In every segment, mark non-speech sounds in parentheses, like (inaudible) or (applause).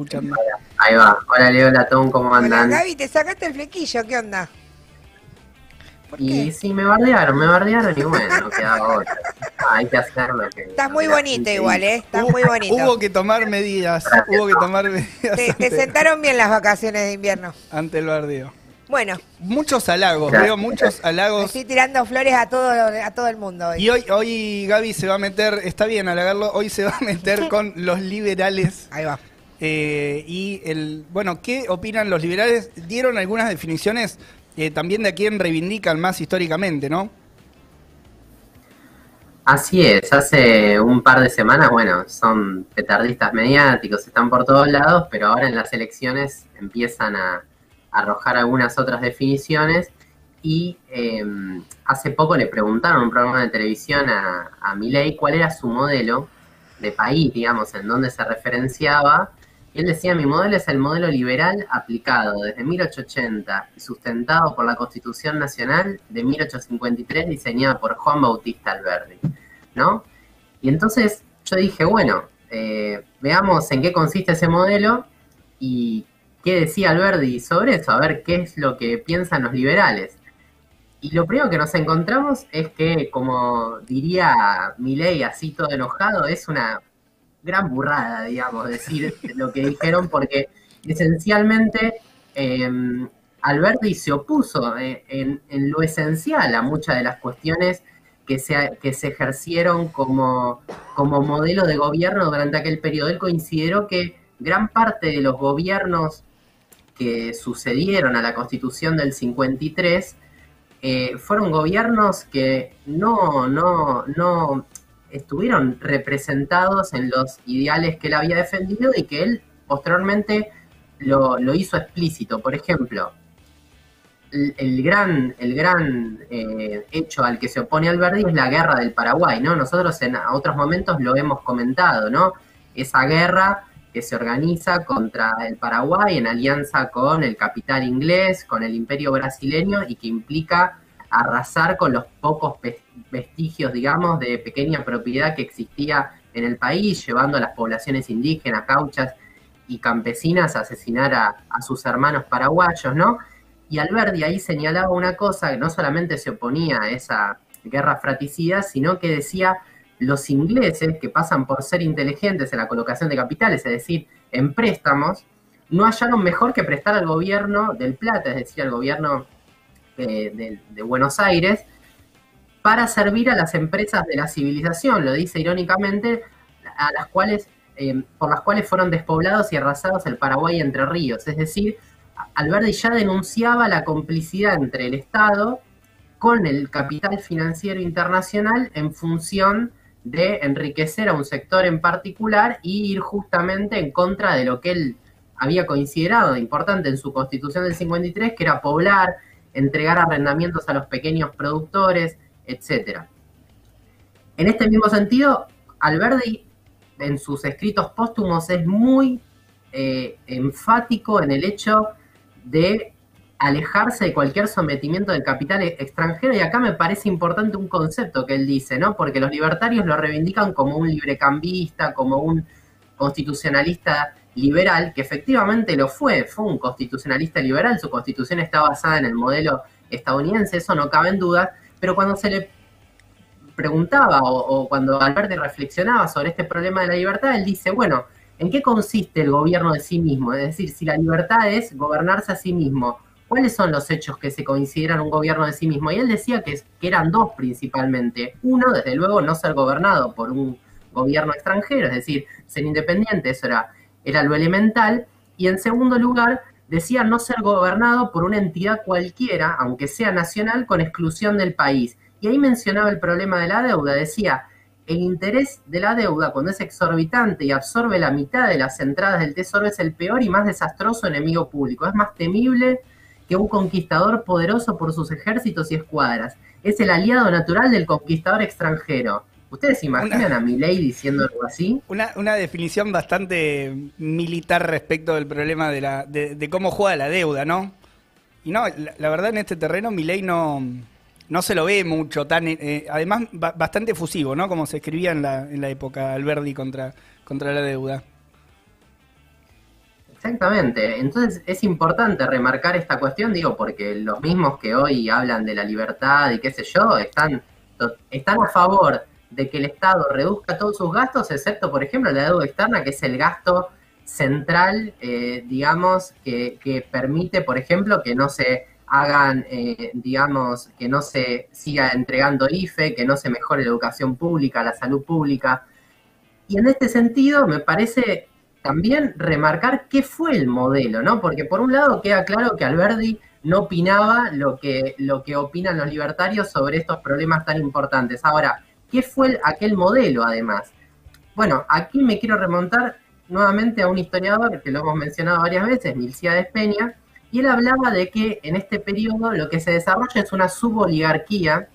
escuchando. Ahí va. Hola Leo Latón, ¿cómo Hola, andan? Gaby, te sacaste el flequillo, ¿qué onda? ¿Por Y qué? sí, me bardearon, me bardearon y bueno, no quedaba otra. Ah, hay que hacer lo que... Estás muy gente igual. ¿eh? Estás muy bonito. Hubo que tomar medidas, hubo que tomar medidas Te, sentaron bien las vacaciones de invierno. ante el bardeo. Bueno, Muchos halagos, Gracias. veo muchos me halagos. estoy tirando flores a todo, a todo el mundo hoy. Y hoy, hoy Gaby se va a meter, está bien halagarlo, hoy se va a meter (laughs) con los liberales. Ahí va. Eh, y el, bueno, ¿qué opinan los liberales? Dieron algunas definiciones eh, también de a quién reivindican más históricamente, ¿no? Así es, hace un par de semanas, bueno, son petardistas mediáticos, están por todos lados, pero ahora en las elecciones empiezan a, arrojar algunas otras definiciones y eh, hace poco le preguntaron en un programa de televisión a, a Milei cuál era su modelo de país, digamos, en dónde se referenciaba. Él decía, mi modelo es el modelo liberal aplicado desde 1880 y sustentado por la Constitución Nacional de 1853 diseñada por Juan Bautista Alberdi, ¿no? Y entonces yo dije, bueno, eh, veamos en qué consiste ese modelo y qué decía Alberdi sobre eso, a ver qué es lo que piensan los liberales. Y lo primero que nos encontramos es que, como diría Milei así todo enojado, es una gran burrada, digamos, decir lo que dijeron, porque esencialmente eh, Alberti se opuso eh, en, lo esencial a muchas de las cuestiones que se, que se ejercieron como, como modelo de gobierno durante aquel periodo. Él consideró que gran parte de los gobiernos que sucedieron a la constitución del 53 eh, fueron gobiernos que no, no, no estuvieron representados en los ideales que él había defendido y que él posteriormente lo, lo hizo explícito. Por ejemplo, el, gran, el gran eh, hecho al que se opone Alberdi es la guerra del Paraguay, ¿no? Nosotros en otros momentos lo hemos comentado, ¿no? Esa guerra que se organiza contra el Paraguay en alianza con el capital inglés, con el imperio brasileño y que implica arrasar con los pocos vestigios, digamos, de pequeña propiedad que existía en el país, llevando a las poblaciones indígenas, cauchas y campesinas a asesinar a, sus hermanos paraguayos, ¿no? Y Alberdi ahí señalaba una cosa que no solamente se oponía a esa guerra fratricida, sino que decía los ingleses, que pasan por ser inteligentes en la colocación de capitales, es decir, en préstamos, no hallaron mejor que prestar al gobierno del Plata, es decir, al gobierno de, de Buenos Aires, para servir a las empresas de la civilización, lo dice irónicamente, a las cuales, eh, por las cuales fueron despoblados y arrasados el Paraguay Entre Ríos. Es decir, Alberti ya denunciaba la complicidad entre el Estado con el capital financiero internacional en función de enriquecer a un sector en particular y ir justamente en contra de lo que él había considerado de importante en su constitución del 53, que era poblar, entregar arrendamientos a los pequeños productores, etc. En este mismo sentido, Alberdi en sus escritos póstumos es muy eh, enfático en el hecho de alejarse de cualquier sometimiento del capital extranjero y acá me parece importante un concepto que él dice, ¿no? Porque los libertarios lo reivindican como un librecambista, como un constitucionalista liberal, que efectivamente lo fue, fue un constitucionalista liberal, su constitución está basada en el modelo estadounidense, eso no cabe en duda, pero cuando se le preguntaba o, o cuando Alberti reflexionaba sobre este problema de la libertad, él dice, bueno, ¿en qué consiste el gobierno de sí mismo? Es decir, si la libertad es gobernarse a sí mismo, ¿cuáles son los hechos que se consideran un gobierno de sí mismo? Y él decía que, que eran dos principalmente. Uno, desde luego, no ser gobernado por un gobierno extranjero, es decir, ser independiente, eso era, era lo elemental. Y en segundo lugar, decía no ser gobernado por una entidad cualquiera, aunque sea nacional, con exclusión del país. Y ahí mencionaba el problema de la deuda, decía, el interés de la deuda, cuando es exorbitante y absorbe la mitad de las entradas del tesoro, es el peor y más desastroso enemigo público. Es más temible que un conquistador poderoso por sus ejércitos y escuadras. Es el aliado natural del conquistador extranjero. ¿Ustedes se imaginan a Milei diciendo algo así? Una, una, definición bastante militar respecto del problema de, la, de, de cómo juega la deuda, ¿no? Y no, la, la verdad en este terreno Milei no, no se lo ve mucho, tan eh, además ba bastante fusivo, ¿no? Como se escribía en la, en la época Alberdi contra, contra la deuda. Exactamente. Entonces es importante remarcar esta cuestión, digo, porque los mismos que hoy hablan de la libertad y qué sé yo, están, están a favor de que el Estado reduzca todos sus gastos, excepto, por ejemplo, la deuda externa, que es el gasto central, eh, digamos, que, que, permite, por ejemplo, que no se hagan, eh, digamos, que no se siga entregando IFE, que no se mejore la educación pública, la salud pública. Y en este sentido, me parece también remarcar qué fue el modelo, ¿no? Porque por un lado queda claro que Alberdi no opinaba lo que, lo que opinan los libertarios sobre estos problemas tan importantes. Ahora, ¿qué fue aquel modelo además? Bueno, aquí me quiero remontar nuevamente a un historiador que lo hemos mencionado varias veces, de Peña, y él hablaba de que en este periodo lo que se desarrolla es una suboligarquía.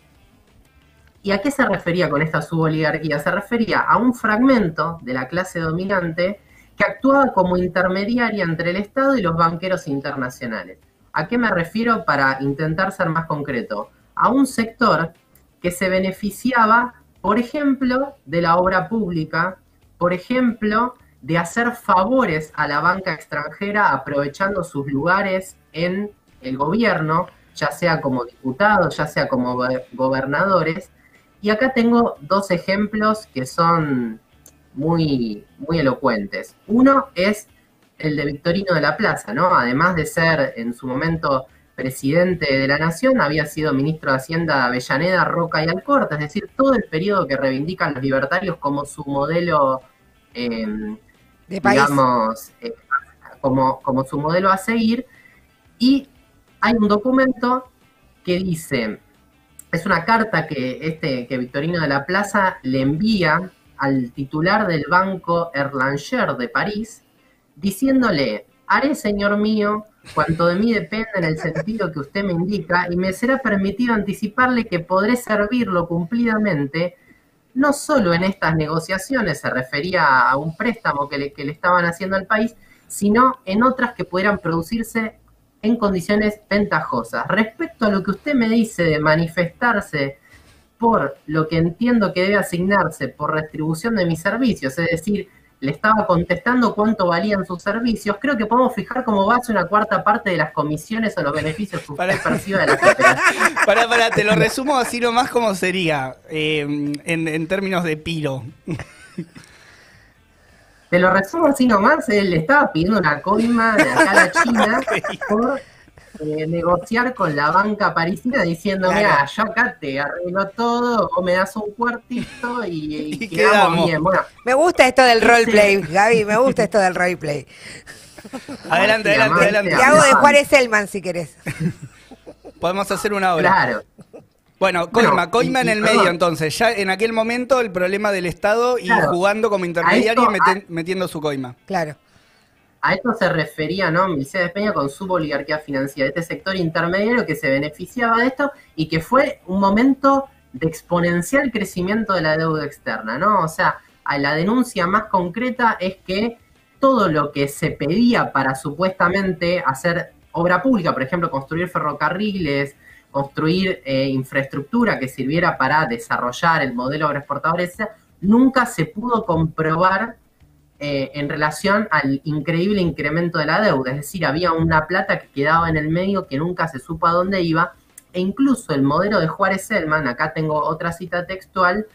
¿Y a qué se refería con esta suboligarquía? Se refería a un fragmento de la clase dominante que actuaba como intermediaria entre el Estado y los banqueros internacionales. ¿A qué me refiero para intentar ser más concreto? A un sector que se beneficiaba, por ejemplo, de la obra pública, por ejemplo, de hacer favores a la banca extranjera aprovechando sus lugares en el gobierno, ya sea como diputados, ya sea como gobernadores. Y acá tengo dos ejemplos que son muy, muy elocuentes. Uno es el de Victorino de la Plaza, ¿no? Además de ser en su momento presidente de la nación, había sido ministro de Hacienda de Avellaneda, Roca y Alcorta, es decir, todo el periodo que reivindican los libertarios como su modelo eh, digamos, eh, como, como su modelo a seguir. Y hay un documento que dice, es una carta que, este, que Victorino de la Plaza le envía al titular del banco Erlanger de París, diciéndole, haré, señor mío, cuanto de mí depende en el sentido que usted me indica, y me será permitido anticiparle que podré servirlo cumplidamente no solo en estas negociaciones, se refería a un préstamo que le, que le estaban haciendo al país, sino en otras que pudieran producirse en condiciones ventajosas. Respecto a lo que usted me dice de manifestarse por lo que entiendo que debe asignarse por retribución de mis servicios, es decir, le estaba contestando cuánto valían sus servicios, creo que podemos fijar como base una cuarta parte de las comisiones o los beneficios que usted percibe de la cooperación. (laughs) Para, para, te lo resumo así nomás como sería eh, en, términos de piro. Te lo resumo así nomás, él le estaba pidiendo una coima de acá a la China (laughs) por eh, negociar con la banca parisina diciendo, mira, yo acá te arreglo todo, o me das un cuartito y, (laughs) quedamos, bien. Bueno, me gusta esto del roleplay, Gaby, me gusta esto del roleplay. (laughs) Adelante, adelante, adelante. Te hago de Juárez Elman si querés. (laughs) Podemos hacer una obra. Claro. Bueno, coima, coima en el medio entonces. Ya en aquel momento el problema del Estado y jugando como intermediario y metiendo su coima. Claro. A esto se refería, ¿no? de Peña con su oligarquía financiera, este sector intermediario que se beneficiaba de esto y que fue un momento de exponencial crecimiento de la deuda externa, ¿no? O sea, la denuncia más concreta es que todo lo que se pedía para supuestamente hacer obra pública, por ejemplo, construir ferrocarriles, construir eh, infraestructura que sirviera para desarrollar el modelo agroexportador, nunca se pudo comprobar eh, en relación al increíble incremento de la deuda. Es decir, había una plata que quedaba en el medio que nunca se supo a dónde iba. E incluso el modelo de Juárez Selman, acá tengo otra cita textual,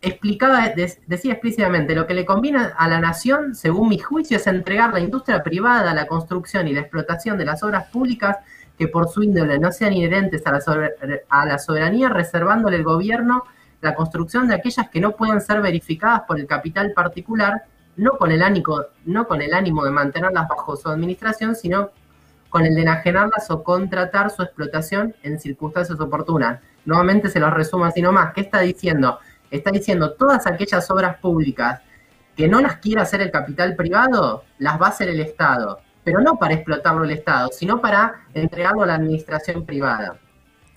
explicaba, decía explícitamente, lo que le conviene a la nación, según mi juicio, es entregar la industria privada, la construcción y la explotación de las obras públicas que por su índole no sean inherentes a la, a la soberanía, reservándole el gobierno la construcción de aquellas que no pueden ser verificadas por el capital particular, no con el ánimo, no con el ánimo de mantenerlas bajo su administración, sino con el de enajenarlas o contratar su explotación en circunstancias oportunas. Nuevamente se los resumo así nomás. ¿Qué está diciendo? Está diciendo todas aquellas obras públicas que no las quiera hacer el capital privado, las va a hacer el Estado. Pero no para explotarlo el Estado, sino para entregarlo a la administración privada.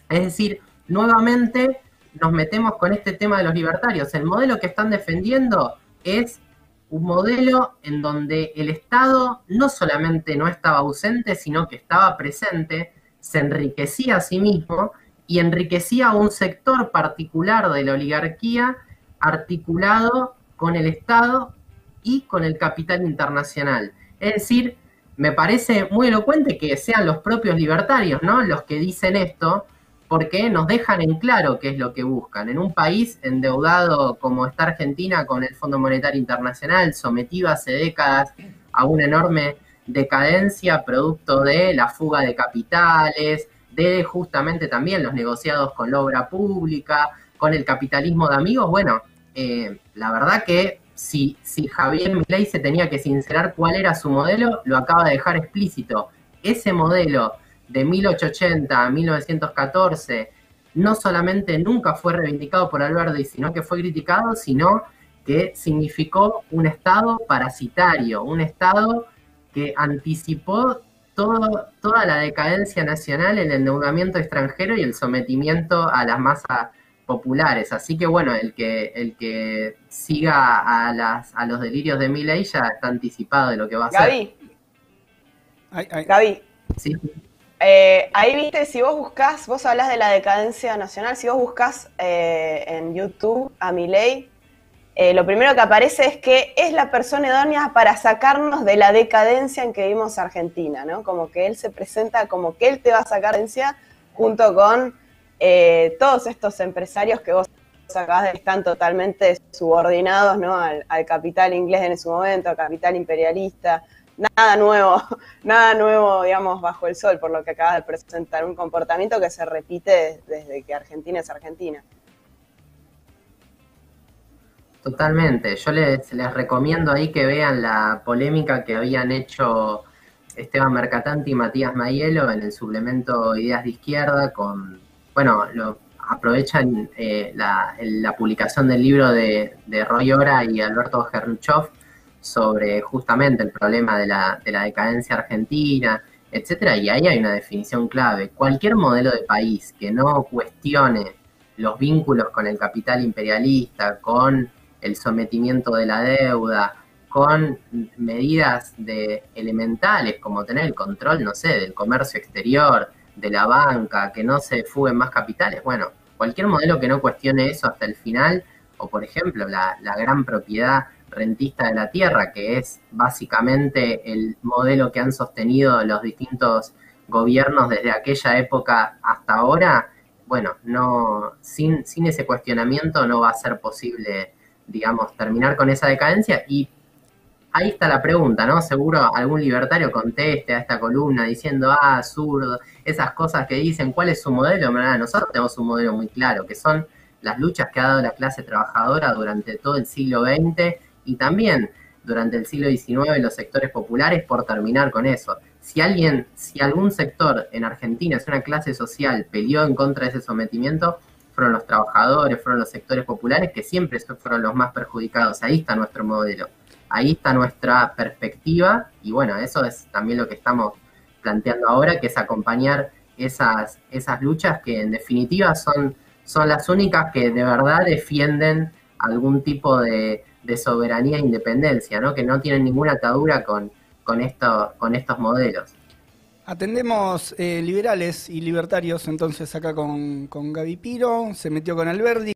Es decir, nuevamente nos metemos con este tema de los libertarios. El modelo que están defendiendo es un modelo en donde el Estado no solamente no estaba ausente, sino que estaba presente, se enriquecía a sí mismo y enriquecía a un sector particular de la oligarquía articulado con el Estado y con el capital internacional. Es decir, me parece muy elocuente que sean los propios libertarios, ¿no? Los que dicen esto, porque nos dejan en claro qué es lo que buscan. En un país endeudado como está Argentina con el Fondo Monetario Internacional, sometido hace décadas a una enorme decadencia producto de la fuga de capitales, de justamente también los negociados con la obra pública, con el capitalismo de amigos, bueno, eh, la verdad que si, si Javier Milei se tenía que sincerar cuál era su modelo, lo acaba de dejar explícito. Ese modelo de 1880 a 1914 no solamente nunca fue reivindicado por Alberti, sino que fue criticado, sino que significó un Estado parasitario, un Estado que anticipó todo, toda la decadencia nacional, el endeudamiento extranjero y el sometimiento a las masas populares. Así que bueno, el que, el que siga a, las, a los delirios de Milley ya está anticipado de lo que va a Gaby. Ay, Gaby. Sí. Eh, ahí viste, si vos buscas, vos hablas de la decadencia nacional, si vos buscas eh, en YouTube a Milei, eh, lo primero que aparece es que es la persona idónea para sacarnos de la decadencia en que vivimos Argentina, ¿no? Como que él se presenta como que él te va a sacar decadencia junto con todos estos empresarios que vos acabas de están totalmente subordinados ¿no? al, capital inglés en su momento, al capital imperialista, nada nuevo, (laughs) nada nuevo, digamos, bajo el sol, por lo que acabas de presentar, un comportamiento que se repite desde que Argentina es Argentina. Totalmente. Yo les, les recomiendo ahí que vean la polémica que habían hecho Esteban Mercatante y Matías Mayelo en el suplemento Ideas de Izquierda con, bueno, lo, aprovechan eh, la, publicación del libro de, Roy Ora y Alberto Gernuchov sobre justamente el problema de la, de la decadencia argentina, etcétera, y ahí hay una definición clave. Cualquier modelo de país que no cuestione los vínculos con el capital imperialista, con el sometimiento de la deuda, con medidas de elementales como tener el control, no sé, del comercio exterior, de la banca, que no se fuguen más capitales. Bueno, cualquier modelo que no cuestione eso hasta el final, o por ejemplo la, la gran propiedad rentista de la tierra, que es básicamente el modelo que han sostenido los distintos gobiernos desde aquella época hasta ahora, bueno, no, sin, sin ese cuestionamiento no va a ser posible digamos, terminar con esa decadencia y ahí está la pregunta, ¿no? Seguro algún libertario conteste a esta columna diciendo, ah, zurdo, esas cosas que dicen, ¿cuál es su modelo? nosotros tenemos un modelo muy claro, que son las luchas que ha dado la clase trabajadora durante todo el siglo XX y también durante el siglo XIX los sectores populares por terminar con eso. Si alguien, si algún sector en Argentina, es una clase social, peleó en contra de ese sometimiento, fueron los trabajadores, fueron los sectores populares que siempre fueron los más perjudicados. Ahí está nuestro modelo, ahí está nuestra perspectiva y bueno, eso es también lo que estamos planteando ahora, que es acompañar esas, esas luchas que en definitiva son, son las únicas que de verdad defienden algún tipo de, soberanía e independencia, ¿no? que no tienen ninguna atadura con, con, esto, con estos modelos. Atendemos eh, liberales y libertarios entonces acá con, con Gaby Piro, se metió con Alberdi.